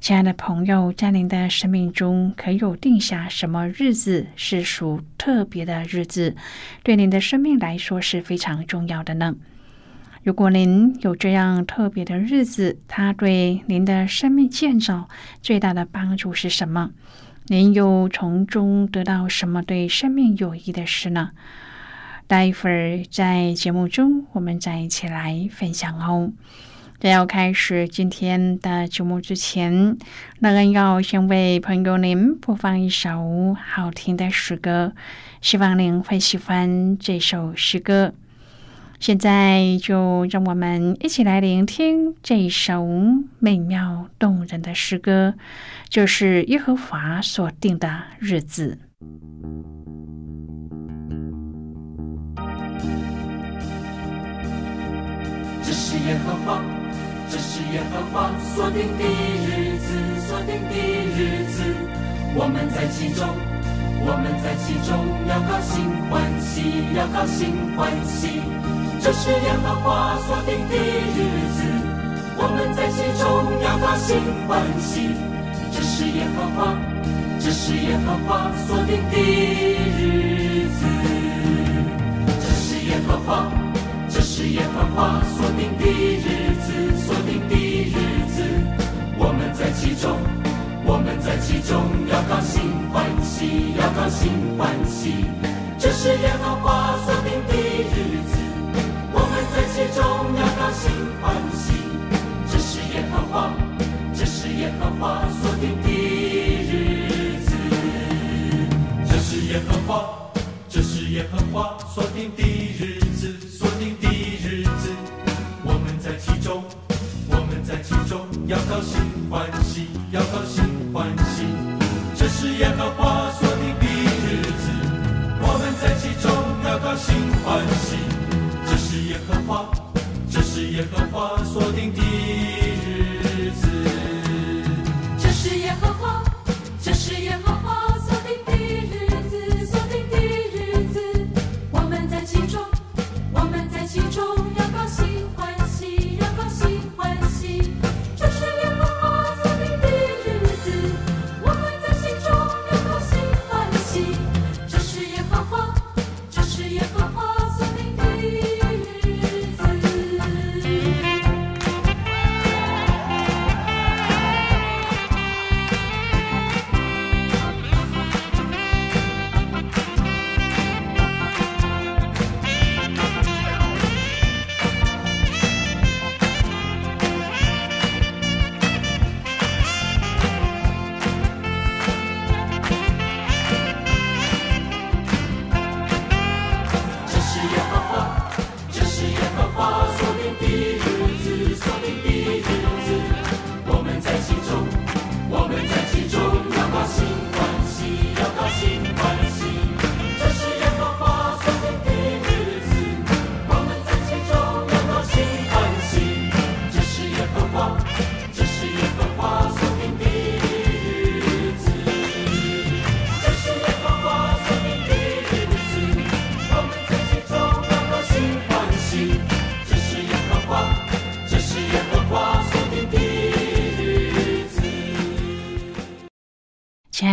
亲爱的朋友，在您的生命中，可有定下什么日子是属特别的日子，对您的生命来说是非常重要的呢？如果您有这样特别的日子，它对您的生命建造最大的帮助是什么？您又从中得到什么对生命有益的事呢？待会儿在节目中，我们再一起来分享哦。在要开始今天的节目之前，乐恩要先为朋友您播放一首好听的诗歌，希望您会喜欢这首诗歌。现在就让我们一起来聆听这首美妙动人的诗歌，就是耶和华所定的日子。这是耶和华。这是耶和华所定的日子，所定的日子，我们在其中，我们在其中要高兴欢喜，要高兴欢喜。这是耶和华所定的日子，我们在其中要高兴欢喜。这是耶和华，这是耶和华所定的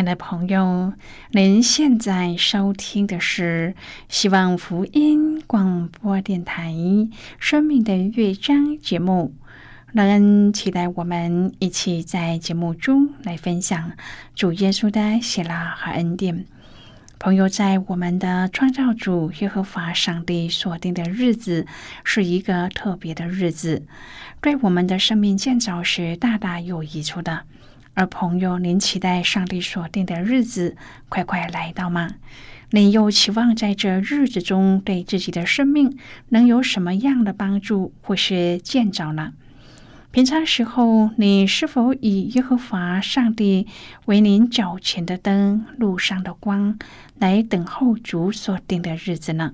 的朋友，您现在收听的是希望福音广播电台《生命的乐章》节目。乐恩期待我们一起在节目中来分享主耶稣的喜乐和恩典。朋友，在我们的创造主耶和华上帝所定的日子是一个特别的日子，对我们的生命建造是大大有益处的。而朋友，您期待上帝所定的日子快快来到吗？您又期望在这日子中对自己的生命能有什么样的帮助或是建造呢？平常时候，你是否以耶和华上帝为您脚前的灯、路上的光，来等候主所定的日子呢？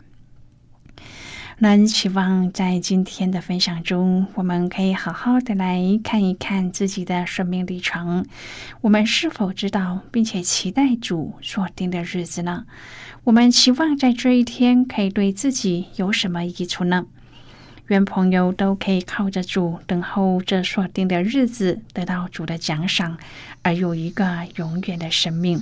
那期望在今天的分享中，我们可以好好的来看一看自己的生命历程。我们是否知道并且期待主所定的日子呢？我们期望在这一天可以对自己有什么益处呢？愿朋友都可以靠着主，等候这所定的日子，得到主的奖赏，而有一个永远的生命。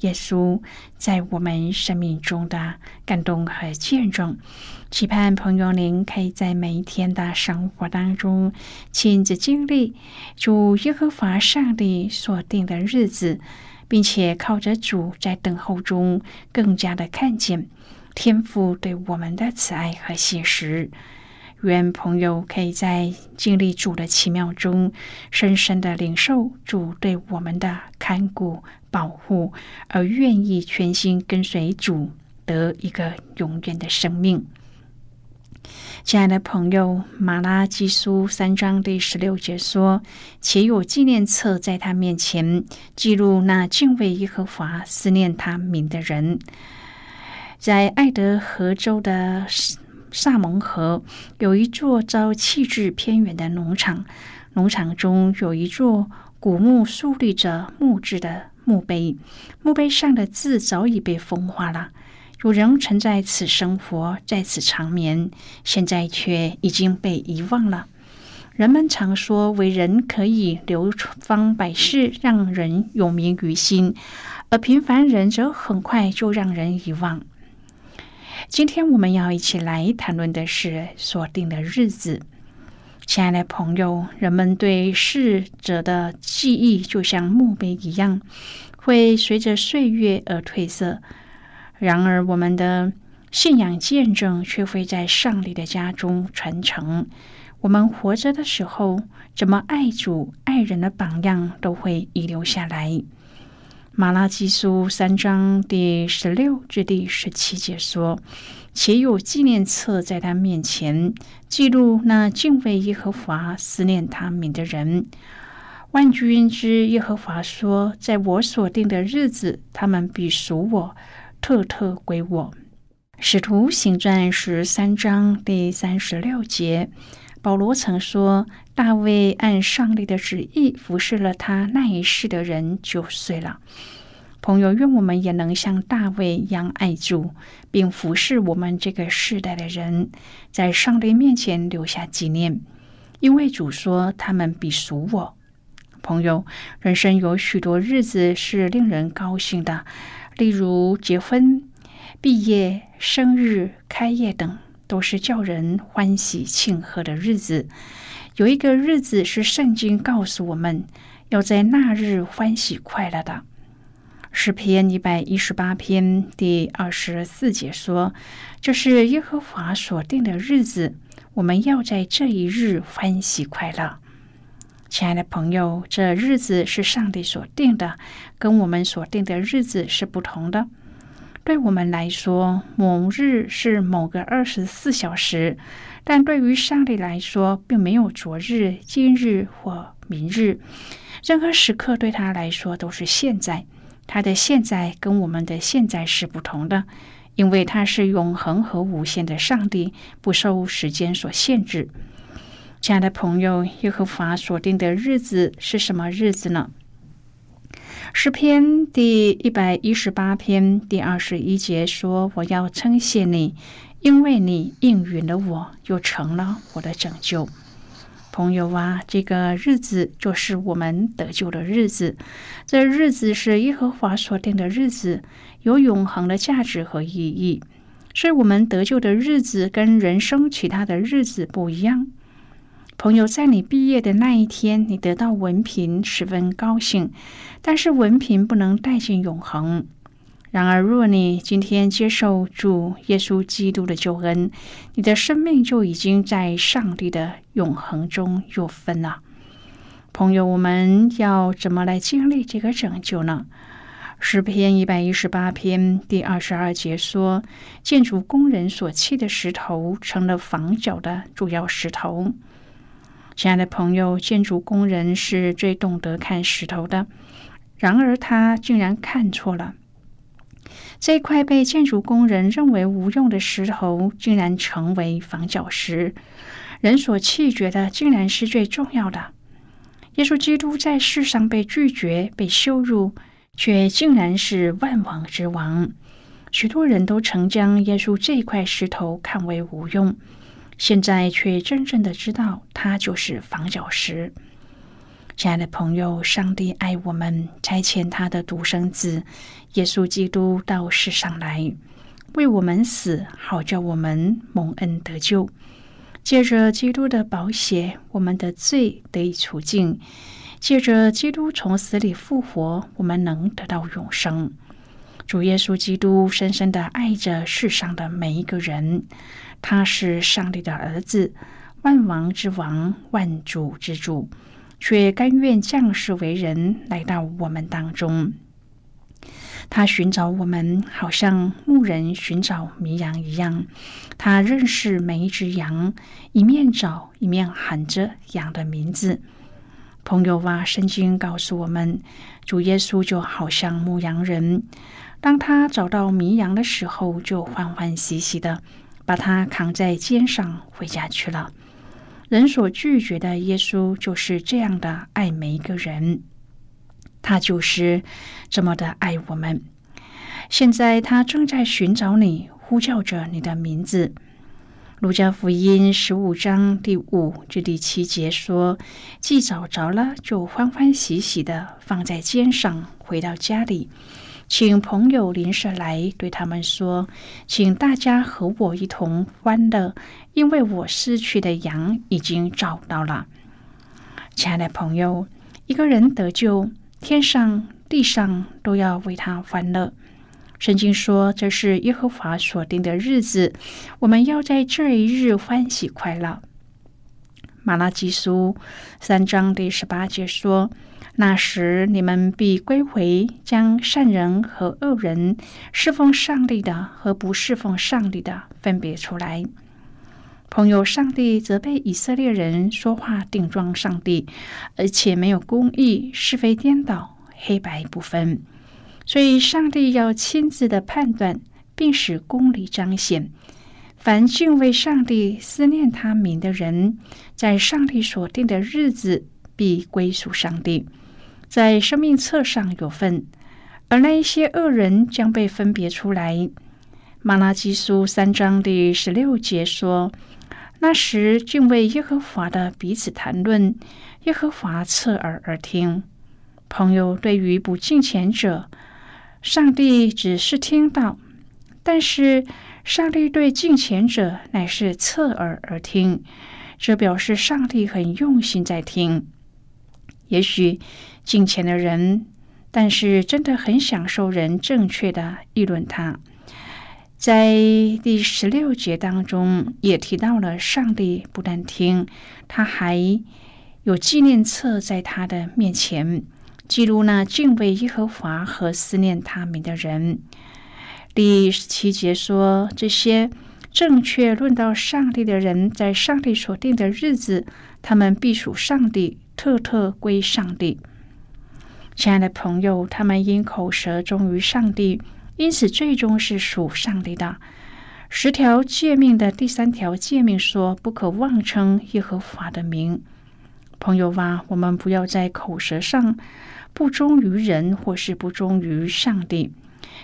耶稣在我们生命中的感动和见证，期盼朋友您可以在每一天的生活当中。亲自经历主耶和华上帝所定的日子，并且靠着主在等候中更加的看见天父对我们的慈爱和现实。愿朋友可以在经历主的奇妙中，深深的领受主对我们的看顾。保护而愿意全心跟随主，得一个永远的生命。亲爱的朋友，《马拉基书》三章第十六节说：“且有纪念册在他面前，记录那敬畏耶和华、思念他名的人。”在爱德荷州的萨蒙河，有一座遭弃置偏远的农场，农场中有一座古墓，竖立着木质的。墓碑，墓碑上的字早已被风化了。有人曾在此生活，在此长眠，现在却已经被遗忘了。人们常说，伟人可以流芳百世，让人永铭于心；而平凡人则很快就让人遗忘。今天我们要一起来谈论的是锁定的日子。亲爱的朋友，人们对逝者的记忆就像墓碑一样，会随着岁月而褪色。然而，我们的信仰见证却会在上帝的家中传承。我们活着的时候，怎么爱主、爱人的榜样都会遗留下来。马拉基书三章第十六至第十七节说。且有纪念册在他面前，记录那敬畏耶和华、思念他名的人。万军之耶和华说：“在我所定的日子，他们必属我，特特归我。”使徒行传十三章第三十六节，保罗曾说：“大卫按上帝的旨意服侍了他那一世的人九岁了。”朋友，愿我们也能像大卫一样爱主，并服侍我们这个世代的人，在上帝面前留下纪念。因为主说：“他们必属我。”朋友，人生有许多日子是令人高兴的，例如结婚、毕业、生日、开业等，都是叫人欢喜庆贺的日子。有一个日子是圣经告诉我们要在那日欢喜快乐的。诗篇一百一十八篇第二十四节说：“这是耶和华所定的日子，我们要在这一日欢喜快乐。亲爱的朋友，这日子是上帝所定的，跟我们所定的日子是不同的。对我们来说，某日是某个二十四小时，但对于上帝来说，并没有昨日、今日或明日。任何时刻对他来说都是现在。他的现在跟我们的现在是不同的，因为他是永恒和无限的上帝，不受时间所限制。亲爱的朋友，耶和华所定的日子是什么日子呢？诗篇第一百一十八篇第二十一节说：“我要称谢你，因为你应允了我，又成了我的拯救。”朋友啊，这个日子就是我们得救的日子。这日子是耶和华所定的日子，有永恒的价值和意义。是，我们得救的日子跟人生其他的日子不一样。朋友，在你毕业的那一天，你得到文凭，十分高兴。但是，文凭不能带进永恒。然而，若你今天接受主耶稣基督的救恩，你的生命就已经在上帝的永恒中有分了。朋友，我们要怎么来经历这个拯救呢？诗篇一百一十八篇第二十二节说：“建筑工人所砌的石头，成了房角的主要石头。”亲爱的朋友，建筑工人是最懂得看石头的，然而他竟然看错了。这块被建筑工人认为无用的石头，竟然成为房角石。人所弃绝的，竟然是最重要的。耶稣基督在世上被拒绝、被羞辱，却竟然是万王之王。许多人都曾将耶稣这块石头看为无用，现在却真正的知道，它就是房角石。亲爱的朋友，上帝爱我们，差遣他的独生子耶稣基督到世上来，为我们死，好叫我们蒙恩得救。借着基督的宝血，我们的罪得以除尽；借着基督从死里复活，我们能得到永生。主耶稣基督深深的爱着世上的每一个人，他是上帝的儿子，万王之王，万主之主。却甘愿降世为人，来到我们当中。他寻找我们，好像牧人寻找迷羊一样。他认识每一只羊，一面找一面喊着羊的名字。朋友啊，圣经告诉我们，主耶稣就好像牧羊人，当他找到迷羊的时候，就欢欢喜喜的把它扛在肩上回家去了。人所拒绝的耶稣就是这样的爱每一个人，他就是这么的爱我们。现在他正在寻找你，呼叫着你的名字。路加福音十五章第五至第七节说：“既找着了，就欢欢喜喜的放在肩上，回到家里。”请朋友临时来，对他们说：“请大家和我一同欢乐，因为我失去的羊已经找到了。”亲爱的朋友，一个人得救，天上地上都要为他欢乐。圣经说：“这是耶和华所定的日子，我们要在这一日欢喜快乐。”马拉基书三章第十八节说。那时你们必归回，将善人和恶人、侍奉上帝的和不侍奉上帝的分别出来。朋友，上帝责备以色列人说话顶撞上帝，而且没有公义，是非颠倒，黑白不分。所以，上帝要亲自的判断，并使公理彰显。凡敬畏上帝、思念他名的人，在上帝所定的日子，必归属上帝。在生命册上有份，而那一些恶人将被分别出来。马拉基书三章第十六节说：“那时敬畏耶和华的彼此谈论，耶和华侧耳而听。”朋友，对于不敬虔者，上帝只是听到；但是上帝对敬虔者乃是侧耳而听，这表示上帝很用心在听。也许。敬虔的人，但是真的很享受人正确的议论他。在第十六节当中也提到了，上帝不但听，他还有纪念册在他的面前，记录那敬畏耶和华和思念他名的人。第十七节说，这些正确论到上帝的人，在上帝所定的日子，他们必属上帝，特特归上帝。亲爱的朋友，他们因口舌忠于上帝。因此，最终是属上帝的十条诫命的第三条诫命说：“不可妄称耶和华的名。”朋友啊，我们不要在口舌上不忠于人，或是不忠于上帝。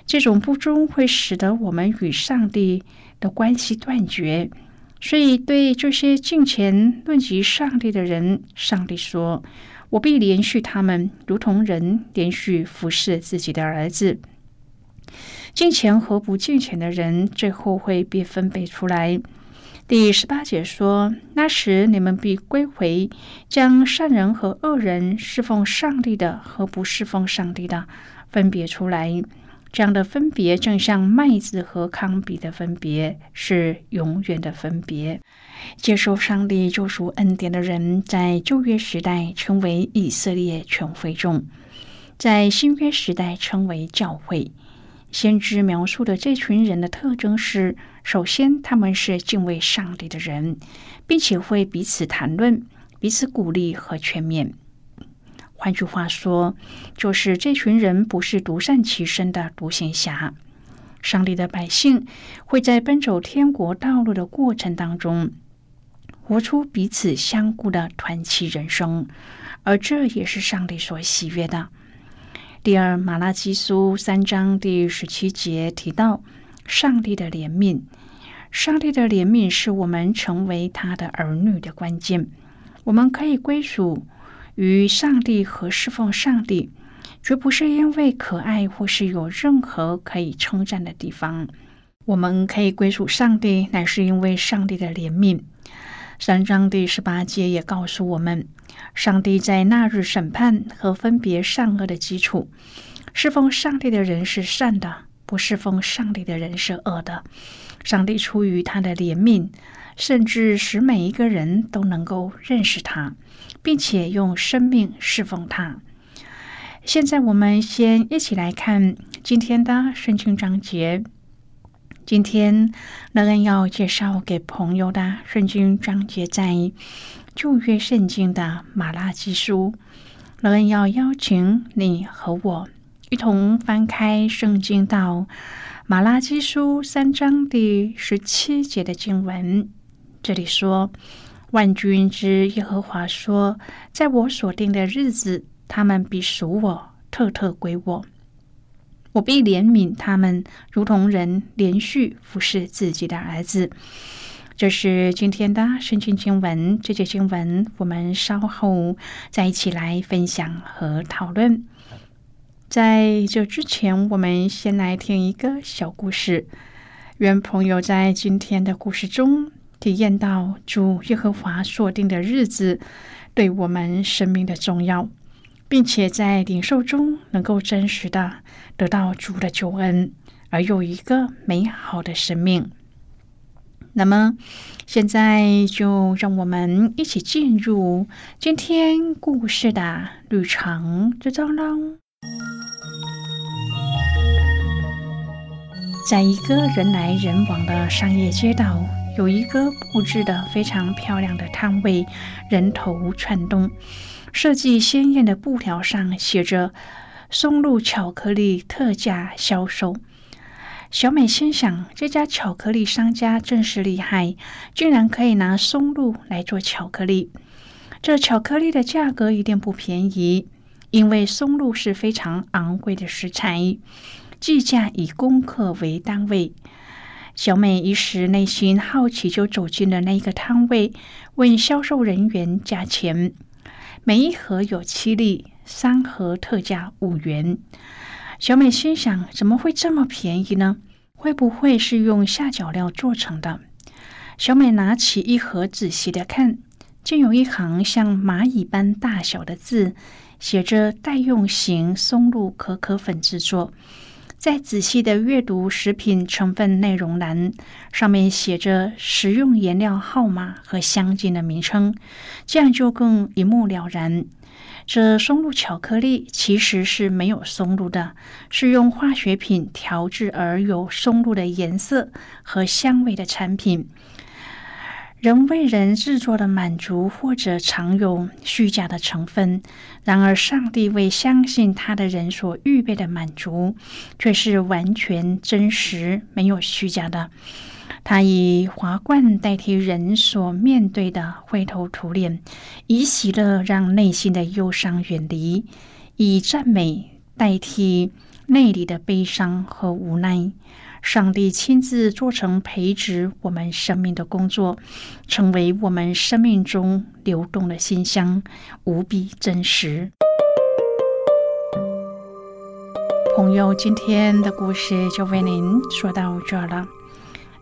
这种不忠会使得我们与上帝的关系断绝。所以，对这些敬虔论及上帝的人，上帝说：“我必连续他们，如同人连续服侍自己的儿子。”敬虔和不敬虔的人，最后会被分别出来。第十八节说：“那时你们必归回，将善人和恶人、侍奉上帝的和不侍奉上帝的分别出来。这样的分别，正像麦子和糠比的分别，是永远的分别。接受上帝救赎恩典的人，在旧约时代称为以色列全会众，在新约时代称为教会。”先知描述的这群人的特征是：首先，他们是敬畏上帝的人，并且会彼此谈论、彼此鼓励和劝勉。换句话说，就是这群人不是独善其身的独行侠。上帝的百姓会在奔走天国道路的过程当中，活出彼此相顾的团契人生，而这也是上帝所喜悦的。第二，马拉基书三章第十七节提到上帝的怜悯。上帝的怜悯是我们成为他的儿女的关键。我们可以归属与上帝和侍奉上帝，绝不是因为可爱或是有任何可以称赞的地方。我们可以归属上帝，乃是因为上帝的怜悯。三章第十八节也告诉我们。上帝在那日审判和分别善恶的基础，侍奉上帝的人是善的，不侍奉上帝的人是恶的。上帝出于他的怜悯，甚至使每一个人都能够认识他，并且用生命侍奉他。现在，我们先一起来看今天的圣经章节。今天，乐恩要介绍给朋友的圣经章节在。旧约圣经的马拉基书，乐恩要邀请你和我一同翻开圣经到马拉基书三章第十七节的经文。这里说：“万军之耶和华说，在我所定的日子，他们必属我，特特归我。我必怜悯他们，如同人连续服侍自己的儿子。”这是今天的圣经经文，这节经文我们稍后再一起来分享和讨论。在这之前，我们先来听一个小故事。愿朋友在今天的故事中体验到主耶和华所定的日子对我们生命的重要，并且在领受中能够真实的得到主的救恩，而有一个美好的生命。那么，现在就让我们一起进入今天故事的旅程之中喽。在一个人来人往的商业街道，有一个布置的非常漂亮的摊位，人头攒动，设计鲜艳的布条上写着“松露巧克力特价销售”。小美心想，这家巧克力商家真是厉害，竟然可以拿松露来做巧克力。这巧克力的价格一定不便宜，因为松露是非常昂贵的食材，计价以公克为单位。小美一时内心好奇，就走进了那个摊位，问销售人员价钱。每一盒有七粒，三盒特价五元。小美心想：怎么会这么便宜呢？会不会是用下脚料做成的？小美拿起一盒，仔细的看，竟有一行像蚂蚁般大小的字，写着“代用型松露可可粉制作”。再仔细的阅读食品成分内容栏，上面写着食用颜料号码和香精的名称，这样就更一目了然。这松露巧克力其实是没有松露的，是用化学品调制而有松露的颜色和香味的产品。人为人制作的满足，或者常有虚假的成分。然而，上帝为相信他的人所预备的满足，却是完全真实、没有虚假的。他以华冠代替人所面对的灰头土脸，以喜乐让内心的忧伤远离，以赞美代替内里的悲伤和无奈。上帝亲自做成培植我们生命的工作，成为我们生命中流动的馨香，无比真实。朋友，今天的故事就为您说到这了。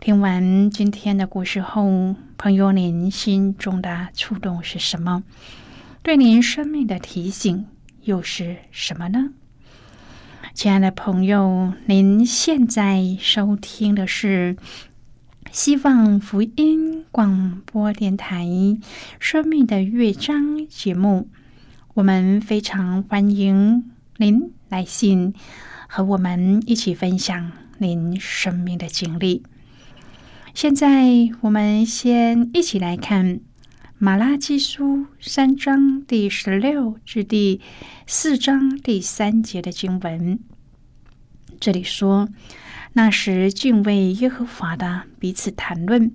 听完今天的故事后，朋友，您心中的触动是什么？对您生命的提醒又是什么呢？亲爱的朋友，您现在收听的是希望福音广播电台《生命的乐章》节目。我们非常欢迎您来信和我们一起分享您生命的经历。现在，我们先一起来看《马拉基书》三章第十六至第四章第三节的经文。这里说，那时敬畏耶和华的彼此谈论，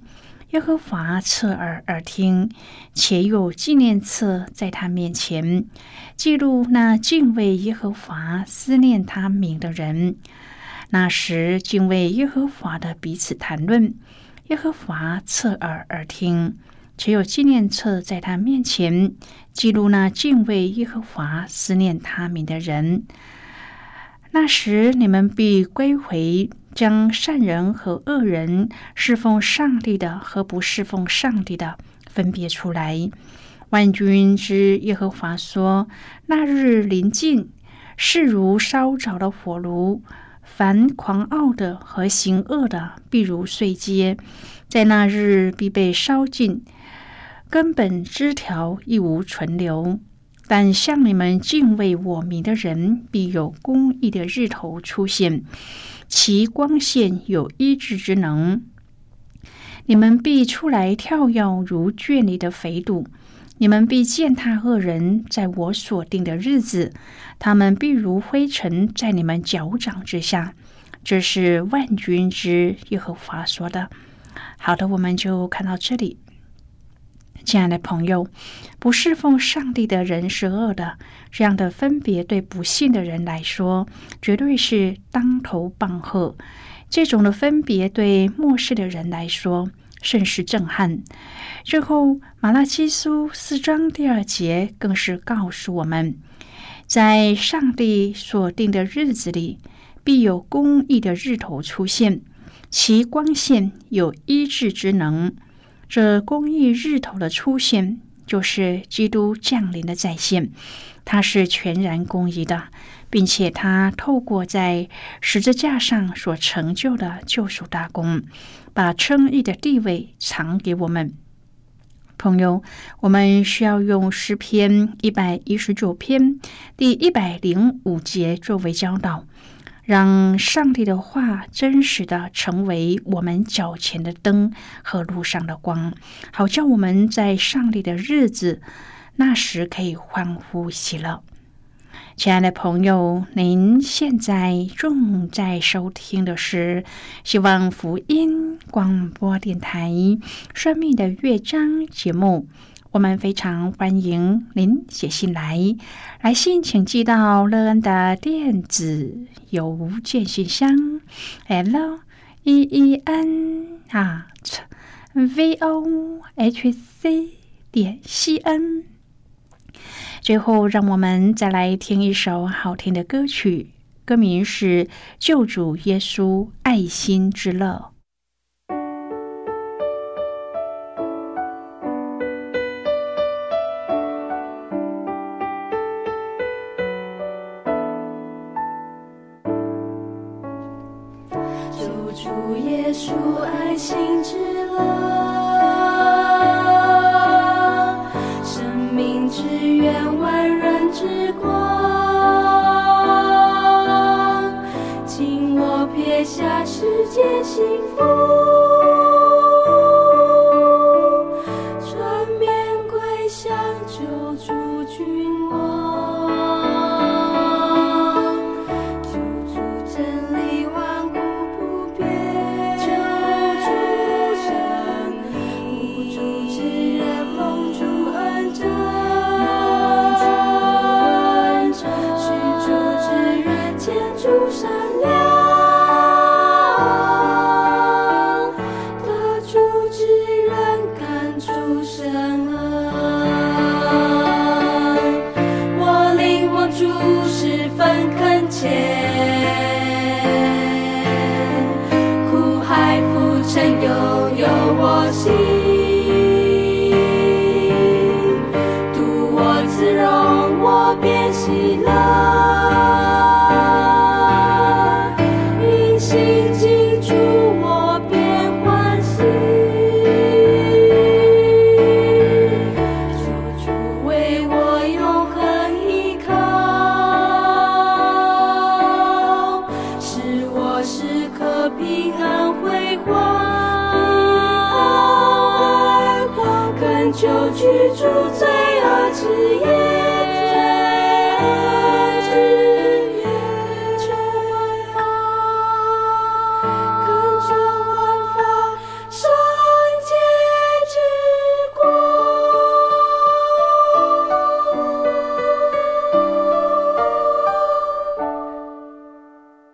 耶和华侧耳而听，且有纪念册在他面前，记录那敬畏耶和华、思念他名的人。那时敬畏耶和华的彼此谈论。耶和华侧耳而听，且有纪念册在他面前记录那敬畏耶和华、思念他名的人。那时你们必归回，将善人和恶人、侍奉上帝的和不侍奉上帝的分别出来。万军之耶和华说：“那日临近，势如烧着的火炉。”凡狂傲的和行恶的，必如碎秸，在那日必被烧尽，根本枝条亦无存留。但向你们敬畏我名的人，必有公义的日头出现，其光线有医治之能。你们必出来跳跃如圈里的肥犊。你们必践踏恶人，在我所定的日子，他们必如灰尘在你们脚掌之下。这是万军之耶和华说的。好的，我们就看到这里。亲爱的朋友，不侍奉上帝的人是恶的，这样的分别对不信的人来说，绝对是当头棒喝。这种的分别对末世的人来说，甚是震撼。最后，马拉基书四章第二节更是告诉我们，在上帝所定的日子里，必有公义的日头出现，其光线有医治之能。这公义日头的出现，就是基督降临的再现。它是全然公义的，并且它透过在十字架上所成就的救赎大功，把称义的地位藏给我们。朋友，我们需要用诗篇一百一十九篇第一百零五节作为教导，让上帝的话真实的成为我们脚前的灯和路上的光，好叫我们在上帝的日子那时可以欢呼喜乐。亲爱的朋友，您现在正在收听的是希望福音广播电台《生命的乐章》节目。我们非常欢迎您写信来，来信请寄到乐恩的电子邮件信箱：l e e n at v o h c 点 c n。最后，让我们再来听一首好听的歌曲，歌名是《救主耶稣爱心之乐》。光，请我撇下世界幸福。心，